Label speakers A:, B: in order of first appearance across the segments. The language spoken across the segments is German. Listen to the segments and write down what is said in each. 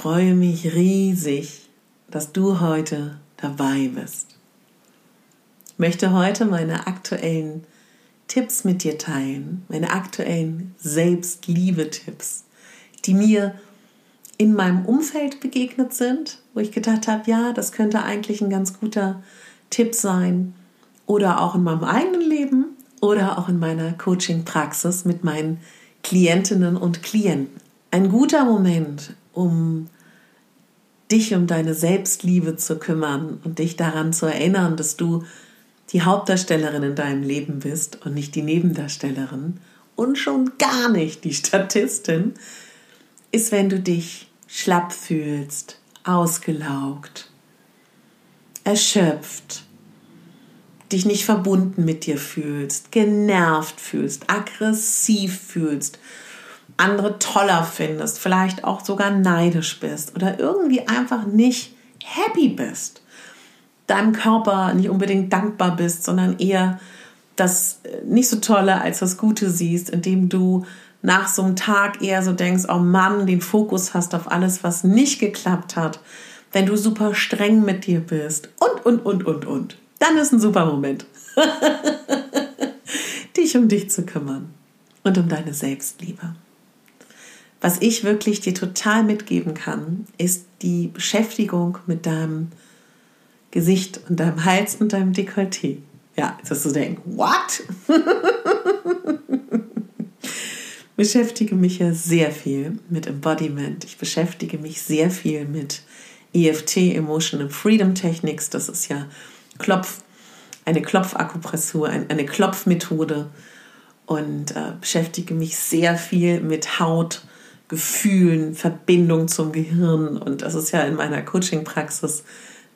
A: Freue mich riesig, dass du heute dabei bist. Ich möchte heute meine aktuellen Tipps mit dir teilen, meine aktuellen Selbstliebe-Tipps, die mir in meinem Umfeld begegnet sind, wo ich gedacht habe, ja, das könnte eigentlich ein ganz guter Tipp sein, oder auch in meinem eigenen Leben oder auch in meiner Coaching-Praxis mit meinen Klientinnen und Klienten. Ein guter Moment, um dich um deine Selbstliebe zu kümmern und dich daran zu erinnern, dass du die Hauptdarstellerin in deinem Leben bist und nicht die Nebendarstellerin und schon gar nicht die Statistin, ist, wenn du dich schlapp fühlst, ausgelaugt, erschöpft, dich nicht verbunden mit dir fühlst, genervt fühlst, aggressiv fühlst, andere toller findest, vielleicht auch sogar neidisch bist oder irgendwie einfach nicht happy bist, deinem Körper nicht unbedingt dankbar bist, sondern eher das äh, nicht so tolle als das Gute siehst, indem du nach so einem Tag eher so denkst, oh Mann, den Fokus hast auf alles, was nicht geklappt hat, wenn du super streng mit dir bist. Und, und, und, und, und. Dann ist ein super Moment, dich um dich zu kümmern und um deine Selbstliebe. Was ich wirklich dir total mitgeben kann, ist die Beschäftigung mit deinem Gesicht und deinem Hals und deinem Dekolleté. Ja, jetzt hast du denken, what? beschäftige mich ja sehr viel mit Embodiment. Ich beschäftige mich sehr viel mit EFT, Emotional Freedom Techniques. Das ist ja Klopf, eine Klopfakupressur, eine Klopfmethode und äh, beschäftige mich sehr viel mit Haut, Gefühlen, Verbindung zum Gehirn und das ist ja in meiner Coaching-Praxis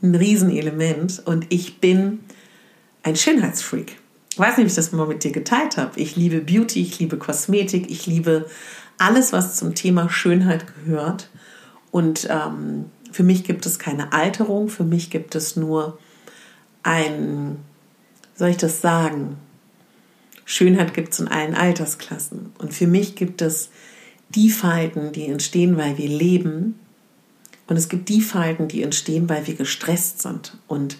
A: ein Riesenelement und ich bin ein Schönheitsfreak. Ich weiß nicht, ob ich das mal mit dir geteilt habe. Ich liebe Beauty, ich liebe Kosmetik, ich liebe alles, was zum Thema Schönheit gehört. Und ähm, für mich gibt es keine Alterung, für mich gibt es nur ein, soll ich das sagen? Schönheit gibt es in allen Altersklassen. Und für mich gibt es die Falten, die entstehen, weil wir leben. Und es gibt die Falten, die entstehen, weil wir gestresst sind und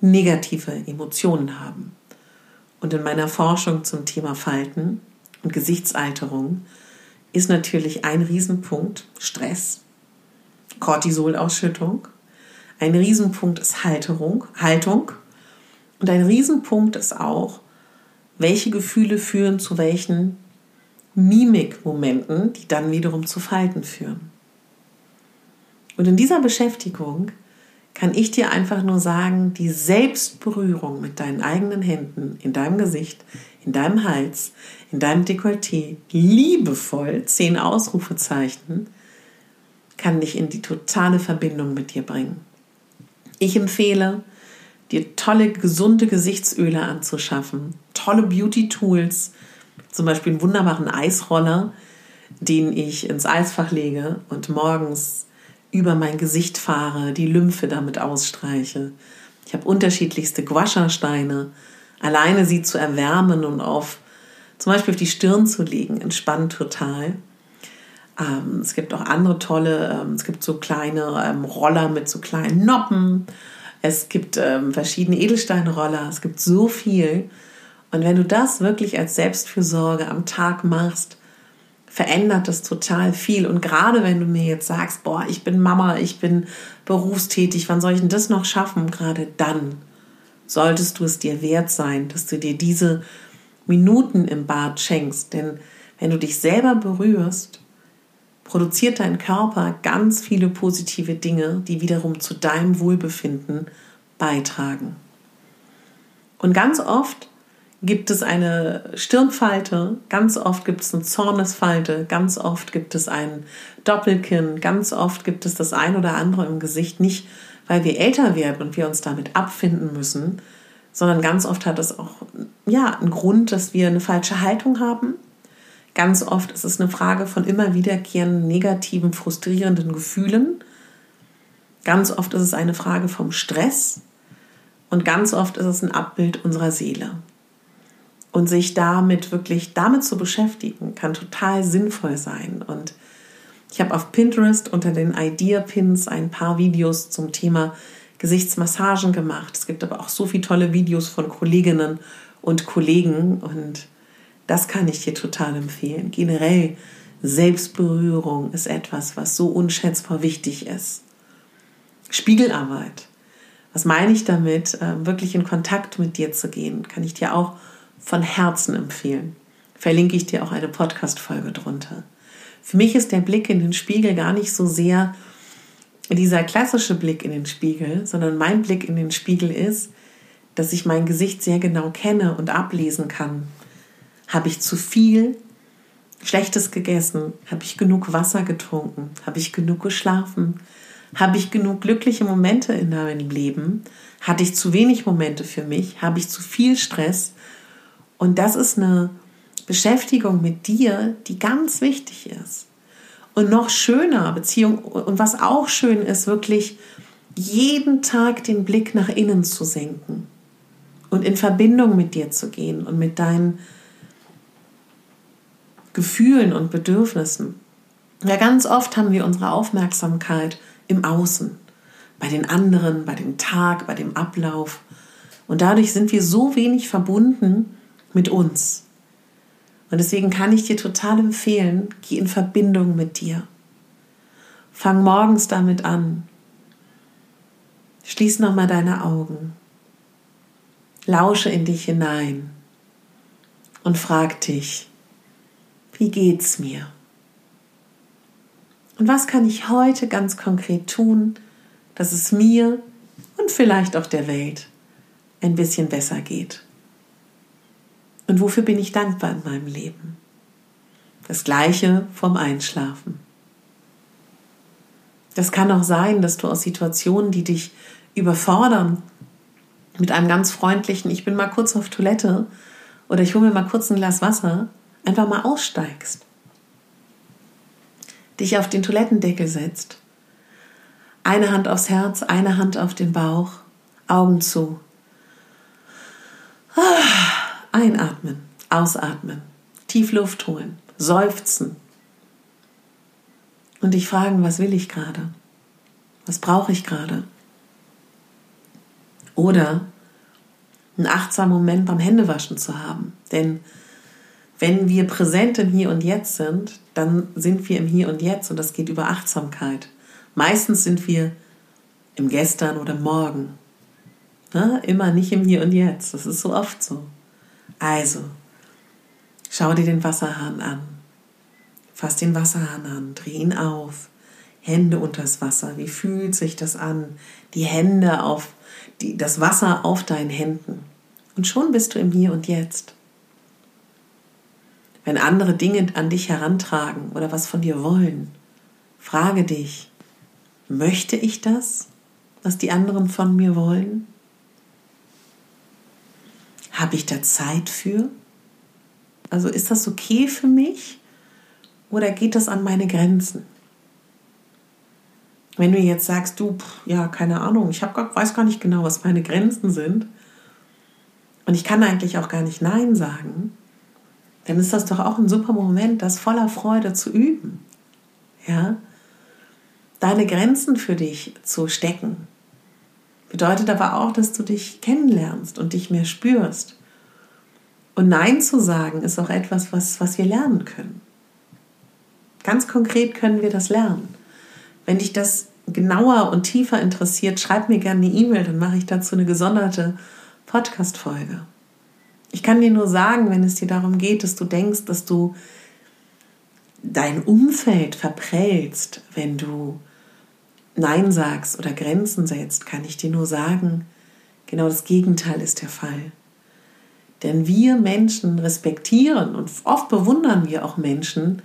A: negative Emotionen haben. Und in meiner Forschung zum Thema Falten und Gesichtsalterung ist natürlich ein Riesenpunkt Stress, Cortisolausschüttung. Ein Riesenpunkt ist Halterung, Haltung und ein Riesenpunkt ist auch, welche Gefühle führen zu welchen Mimikmomenten, die dann wiederum zu Falten führen. Und in dieser Beschäftigung kann ich dir einfach nur sagen, die Selbstberührung mit deinen eigenen Händen in deinem Gesicht, in deinem Hals, in deinem Dekolleté, liebevoll, zehn Ausrufezeichen, kann dich in die totale Verbindung mit dir bringen. Ich empfehle, dir tolle, gesunde Gesichtsöle anzuschaffen, tolle Beauty-Tools, zum Beispiel einen wunderbaren Eisroller, den ich ins Eisfach lege und morgens über mein Gesicht fahre, die Lymphe damit ausstreiche. Ich habe unterschiedlichste Guasha-Steine. Alleine sie zu erwärmen und auf zum Beispiel auf die Stirn zu legen, entspannt total. Ähm, es gibt auch andere tolle, ähm, es gibt so kleine ähm, Roller mit so kleinen Noppen es gibt ähm, verschiedene Edelsteinroller, es gibt so viel. Und wenn du das wirklich als Selbstfürsorge am Tag machst, verändert das total viel. Und gerade wenn du mir jetzt sagst, boah, ich bin Mama, ich bin berufstätig, wann soll ich denn das noch schaffen? Gerade dann solltest du es dir wert sein, dass du dir diese Minuten im Bad schenkst. Denn wenn du dich selber berührst, produziert dein Körper ganz viele positive Dinge, die wiederum zu deinem Wohlbefinden beitragen. Und ganz oft gibt es eine Stirnfalte, ganz oft gibt es eine Zornesfalte, ganz oft gibt es ein Doppelkinn, ganz oft gibt es das ein oder andere im Gesicht, nicht weil wir älter werden und wir uns damit abfinden müssen, sondern ganz oft hat es auch ja, einen Grund, dass wir eine falsche Haltung haben. Ganz oft ist es eine Frage von immer wiederkehrenden negativen, frustrierenden Gefühlen. Ganz oft ist es eine Frage vom Stress und ganz oft ist es ein Abbild unserer Seele. Und sich damit wirklich damit zu beschäftigen, kann total sinnvoll sein. Und ich habe auf Pinterest unter den Idea-Pins ein paar Videos zum Thema Gesichtsmassagen gemacht. Es gibt aber auch so viele tolle Videos von Kolleginnen und Kollegen und das kann ich dir total empfehlen. Generell Selbstberührung ist etwas, was so unschätzbar wichtig ist. Spiegelarbeit. Was meine ich damit? Ähm, wirklich in Kontakt mit dir zu gehen, kann ich dir auch von Herzen empfehlen. Verlinke ich dir auch eine Podcast-Folge drunter. Für mich ist der Blick in den Spiegel gar nicht so sehr dieser klassische Blick in den Spiegel, sondern mein Blick in den Spiegel ist, dass ich mein Gesicht sehr genau kenne und ablesen kann. Habe ich zu viel Schlechtes gegessen? Habe ich genug Wasser getrunken? Habe ich genug geschlafen? Habe ich genug glückliche Momente in meinem Leben? Hatte ich zu wenig Momente für mich? Habe ich zu viel Stress? Und das ist eine Beschäftigung mit dir, die ganz wichtig ist. Und noch schöner, Beziehung, und was auch schön ist, wirklich jeden Tag den Blick nach innen zu senken und in Verbindung mit dir zu gehen und mit deinen Gefühlen und Bedürfnissen. Ja, ganz oft haben wir unsere Aufmerksamkeit im Außen, bei den anderen, bei dem Tag, bei dem Ablauf. Und dadurch sind wir so wenig verbunden mit uns. Und deswegen kann ich dir total empfehlen, geh in Verbindung mit dir. Fang morgens damit an. Schließ nochmal deine Augen. Lausche in dich hinein und frag dich, wie geht's mir? Und was kann ich heute ganz konkret tun, dass es mir und vielleicht auch der Welt ein bisschen besser geht? Und wofür bin ich dankbar in meinem Leben? Das gleiche vom Einschlafen. Das kann auch sein, dass du aus Situationen, die dich überfordern, mit einem ganz freundlichen, ich bin mal kurz auf Toilette oder ich hole mir mal kurz ein Glas Wasser, einfach mal aussteigst. Dich auf den Toilettendeckel setzt. Eine Hand aufs Herz, eine Hand auf den Bauch, Augen zu. Ah Einatmen, ausatmen, tief Luft holen, seufzen und dich fragen, was will ich gerade? Was brauche ich gerade? Oder einen achtsamen Moment beim Händewaschen zu haben. Denn wenn wir präsent im Hier und Jetzt sind, dann sind wir im Hier und Jetzt und das geht über Achtsamkeit. Meistens sind wir im Gestern oder Morgen. Ja, immer nicht im Hier und Jetzt. Das ist so oft so. Also, schau dir den Wasserhahn an. Fass den Wasserhahn an, dreh ihn auf. Hände unters Wasser. Wie fühlt sich das an? Die Hände auf, die, das Wasser auf deinen Händen. Und schon bist du im Hier und Jetzt. Wenn andere Dinge an dich herantragen oder was von dir wollen, frage dich, möchte ich das, was die anderen von mir wollen? Habe ich da Zeit für? Also ist das okay für mich oder geht das an meine Grenzen? Wenn du jetzt sagst, du, ja, keine Ahnung, ich hab, weiß gar nicht genau, was meine Grenzen sind und ich kann eigentlich auch gar nicht Nein sagen, dann ist das doch auch ein super Moment, das voller Freude zu üben. Ja? Deine Grenzen für dich zu stecken Bedeutet aber auch, dass du dich kennenlernst und dich mehr spürst. Und Nein zu sagen ist auch etwas, was, was wir lernen können. Ganz konkret können wir das lernen. Wenn dich das genauer und tiefer interessiert, schreib mir gerne eine E-Mail, dann mache ich dazu eine gesonderte Podcast-Folge. Ich kann dir nur sagen, wenn es dir darum geht, dass du denkst, dass du dein Umfeld verprellst, wenn du Nein sagst oder Grenzen setzt, kann ich dir nur sagen, genau das Gegenteil ist der Fall. Denn wir Menschen respektieren und oft bewundern wir auch Menschen,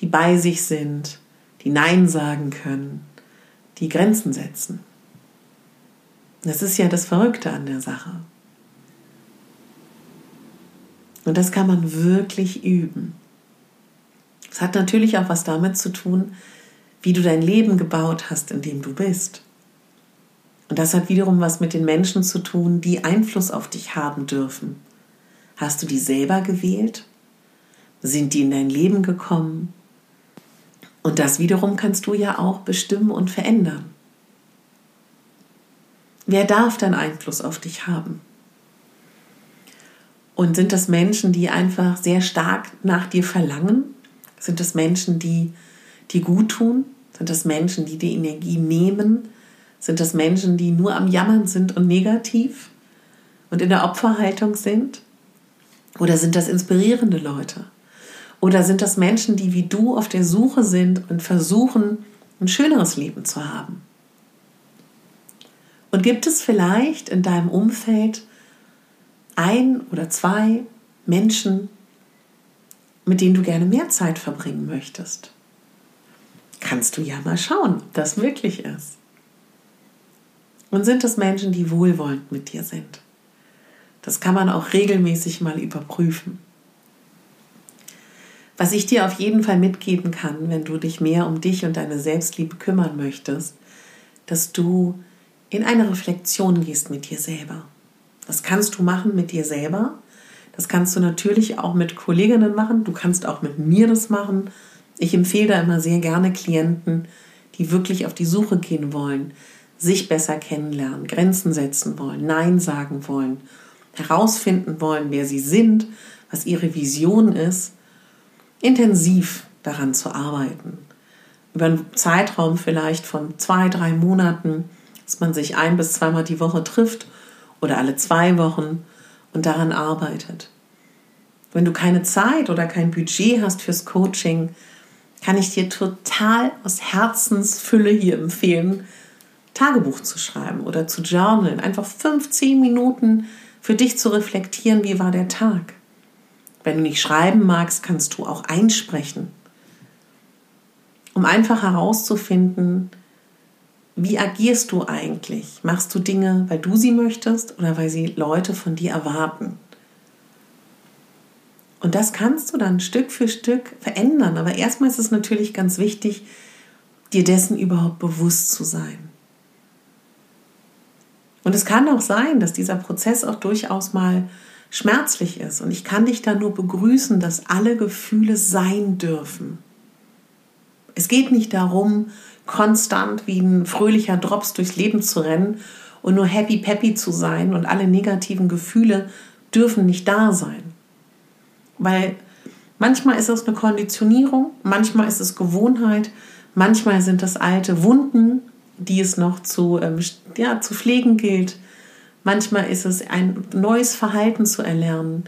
A: die bei sich sind, die Nein sagen können, die Grenzen setzen. Das ist ja das Verrückte an der Sache. Und das kann man wirklich üben. Es hat natürlich auch was damit zu tun, wie du dein Leben gebaut hast, in dem du bist. Und das hat wiederum was mit den Menschen zu tun, die Einfluss auf dich haben dürfen. Hast du die selber gewählt? Sind die in dein Leben gekommen? Und das wiederum kannst du ja auch bestimmen und verändern. Wer darf dann Einfluss auf dich haben? Und sind das Menschen, die einfach sehr stark nach dir verlangen? Sind das Menschen, die dir gut tun? Sind das Menschen, die die Energie nehmen? Sind das Menschen, die nur am Jammern sind und negativ und in der Opferhaltung sind? Oder sind das inspirierende Leute? Oder sind das Menschen, die wie du auf der Suche sind und versuchen, ein schöneres Leben zu haben? Und gibt es vielleicht in deinem Umfeld ein oder zwei Menschen, mit denen du gerne mehr Zeit verbringen möchtest? Kannst du ja mal schauen, ob das möglich ist. Und sind es Menschen, die wohlwollend mit dir sind? Das kann man auch regelmäßig mal überprüfen. Was ich dir auf jeden Fall mitgeben kann, wenn du dich mehr um dich und deine Selbstliebe kümmern möchtest, dass du in eine Reflexion gehst mit dir selber. Das kannst du machen mit dir selber. Das kannst du natürlich auch mit Kolleginnen machen. Du kannst auch mit mir das machen. Ich empfehle da immer sehr gerne Klienten, die wirklich auf die Suche gehen wollen, sich besser kennenlernen, Grenzen setzen wollen, Nein sagen wollen, herausfinden wollen, wer sie sind, was ihre Vision ist, intensiv daran zu arbeiten. Über einen Zeitraum vielleicht von zwei, drei Monaten, dass man sich ein bis zweimal die Woche trifft oder alle zwei Wochen und daran arbeitet. Wenn du keine Zeit oder kein Budget hast fürs Coaching, kann ich dir total aus Herzensfülle hier empfehlen, Tagebuch zu schreiben oder zu journalen. Einfach 15 Minuten für dich zu reflektieren, wie war der Tag. Wenn du nicht schreiben magst, kannst du auch einsprechen, um einfach herauszufinden, wie agierst du eigentlich? Machst du Dinge, weil du sie möchtest oder weil sie Leute von dir erwarten? Und das kannst du dann Stück für Stück verändern. Aber erstmal ist es natürlich ganz wichtig, dir dessen überhaupt bewusst zu sein. Und es kann auch sein, dass dieser Prozess auch durchaus mal schmerzlich ist. Und ich kann dich da nur begrüßen, dass alle Gefühle sein dürfen. Es geht nicht darum, konstant wie ein fröhlicher Drops durchs Leben zu rennen und nur happy peppy zu sein und alle negativen Gefühle dürfen nicht da sein. Weil manchmal ist es eine Konditionierung, manchmal ist es Gewohnheit, manchmal sind das alte Wunden, die es noch zu, ähm, ja, zu pflegen gilt. Manchmal ist es ein neues Verhalten zu erlernen.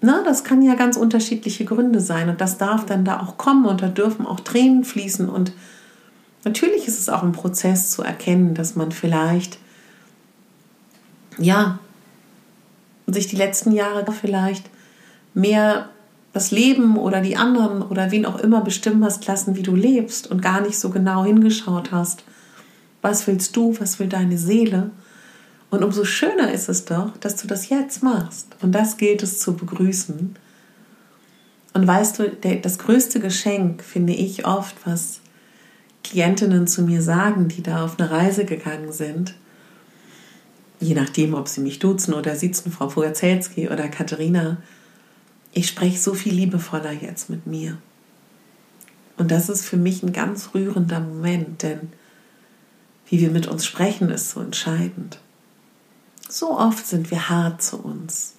A: Na, das kann ja ganz unterschiedliche Gründe sein und das darf dann da auch kommen und da dürfen auch Tränen fließen und natürlich ist es auch ein Prozess zu erkennen, dass man vielleicht ja sich die letzten Jahre vielleicht mehr das Leben oder die anderen oder wen auch immer bestimmen hast lassen, wie du lebst und gar nicht so genau hingeschaut hast was willst du? Was will deine Seele? Und umso schöner ist es doch, dass du das jetzt machst. Und das gilt es zu begrüßen. Und weißt du, der, das größte Geschenk finde ich oft, was Klientinnen zu mir sagen, die da auf eine Reise gegangen sind, je nachdem, ob sie mich duzen oder sitzen, Frau Fogazelski oder Katharina, ich spreche so viel liebevoller jetzt mit mir. Und das ist für mich ein ganz rührender Moment, denn wie wir mit uns sprechen, ist so entscheidend. So oft sind wir hart zu uns.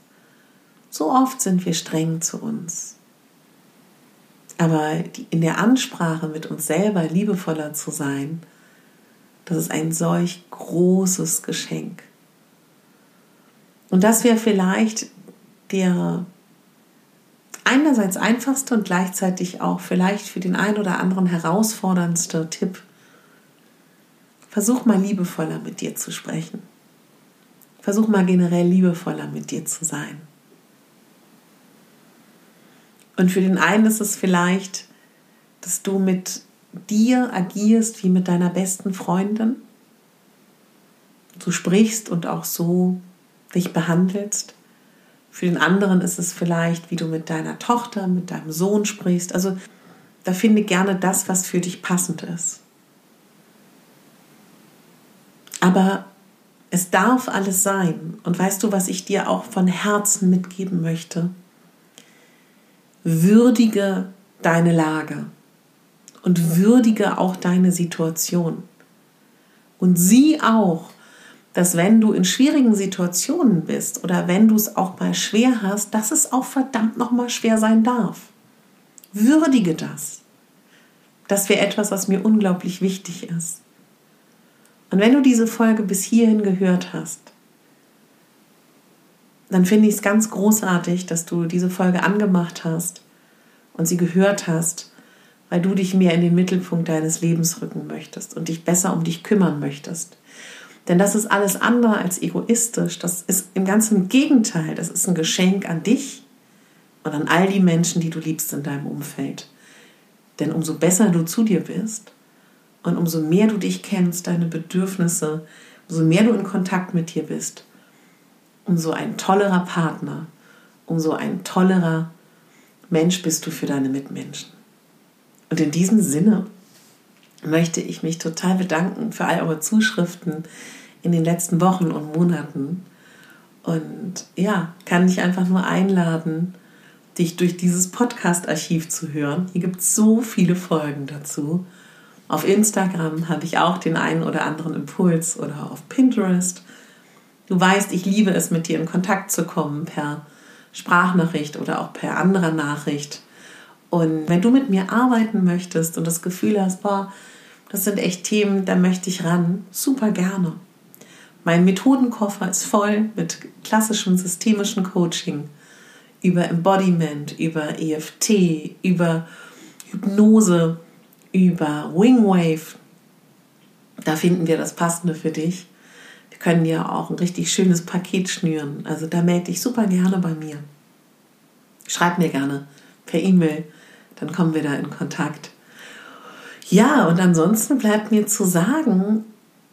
A: So oft sind wir streng zu uns. Aber in der Ansprache mit uns selber liebevoller zu sein, das ist ein solch großes Geschenk. Und das wäre vielleicht der einerseits einfachste und gleichzeitig auch vielleicht für den einen oder anderen herausforderndste Tipp. Versuch mal liebevoller mit dir zu sprechen. Versuch mal generell liebevoller mit dir zu sein. Und für den einen ist es vielleicht, dass du mit dir agierst wie mit deiner besten Freundin. Du sprichst und auch so dich behandelst. Für den anderen ist es vielleicht, wie du mit deiner Tochter, mit deinem Sohn sprichst. Also da finde gerne das, was für dich passend ist. Aber es darf alles sein. Und weißt du, was ich dir auch von Herzen mitgeben möchte? Würdige deine Lage und würdige auch deine Situation. Und sieh auch, dass wenn du in schwierigen Situationen bist oder wenn du es auch mal schwer hast, dass es auch verdammt nochmal schwer sein darf. Würdige das. Das wäre etwas, was mir unglaublich wichtig ist. Und wenn du diese Folge bis hierhin gehört hast, dann finde ich es ganz großartig, dass du diese Folge angemacht hast und sie gehört hast, weil du dich mehr in den Mittelpunkt deines Lebens rücken möchtest und dich besser um dich kümmern möchtest. Denn das ist alles andere als egoistisch. Das ist im ganzen Gegenteil. Das ist ein Geschenk an dich und an all die Menschen, die du liebst in deinem Umfeld. Denn umso besser du zu dir bist und umso mehr du dich kennst, deine Bedürfnisse, umso mehr du in Kontakt mit dir bist, umso ein tollerer Partner, umso ein tollerer Mensch bist du für deine Mitmenschen. Und in diesem Sinne möchte ich mich total bedanken für all eure Zuschriften in den letzten Wochen und Monaten. Und ja, kann dich einfach nur einladen, dich durch dieses Podcast-Archiv zu hören. Hier gibt es so viele Folgen dazu. Auf Instagram habe ich auch den einen oder anderen Impuls oder auf Pinterest. Du weißt, ich liebe es, mit dir in Kontakt zu kommen per Sprachnachricht oder auch per anderer Nachricht. Und wenn du mit mir arbeiten möchtest und das Gefühl hast, boah, das sind echt Themen, da möchte ich ran, super gerne. Mein Methodenkoffer ist voll mit klassischem systemischen Coaching über Embodiment, über EFT, über Hypnose, über Wingwave. Da finden wir das Passende für dich. Wir können dir auch ein richtig schönes Paket schnüren. Also da melde dich super gerne bei mir. Schreib mir gerne per E-Mail, dann kommen wir da in Kontakt. Ja, und ansonsten bleibt mir zu sagen,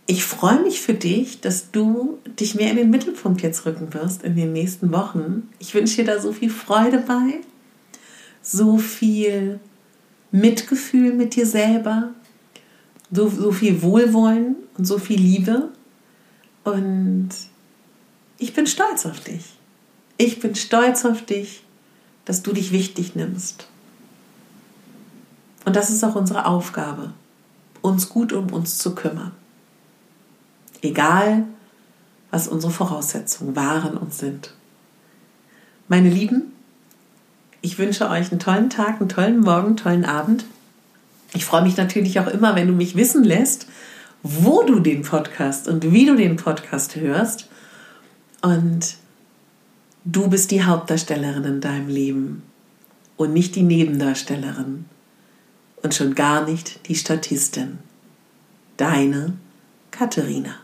A: ich freue mich für dich, dass du dich mehr in den Mittelpunkt jetzt rücken wirst in den nächsten Wochen. Ich wünsche dir da so viel Freude bei, so viel Mitgefühl mit dir selber, so, so viel Wohlwollen und so viel Liebe. Und ich bin stolz auf dich. Ich bin stolz auf dich, dass du dich wichtig nimmst. Und das ist auch unsere Aufgabe, uns gut um uns zu kümmern. Egal, was unsere Voraussetzungen waren und sind. Meine Lieben, ich wünsche euch einen tollen Tag, einen tollen Morgen, einen tollen Abend. Ich freue mich natürlich auch immer, wenn du mich wissen lässt, wo du den Podcast und wie du den Podcast hörst. Und du bist die Hauptdarstellerin in deinem Leben und nicht die Nebendarstellerin und schon gar nicht die Statistin. Deine Katharina.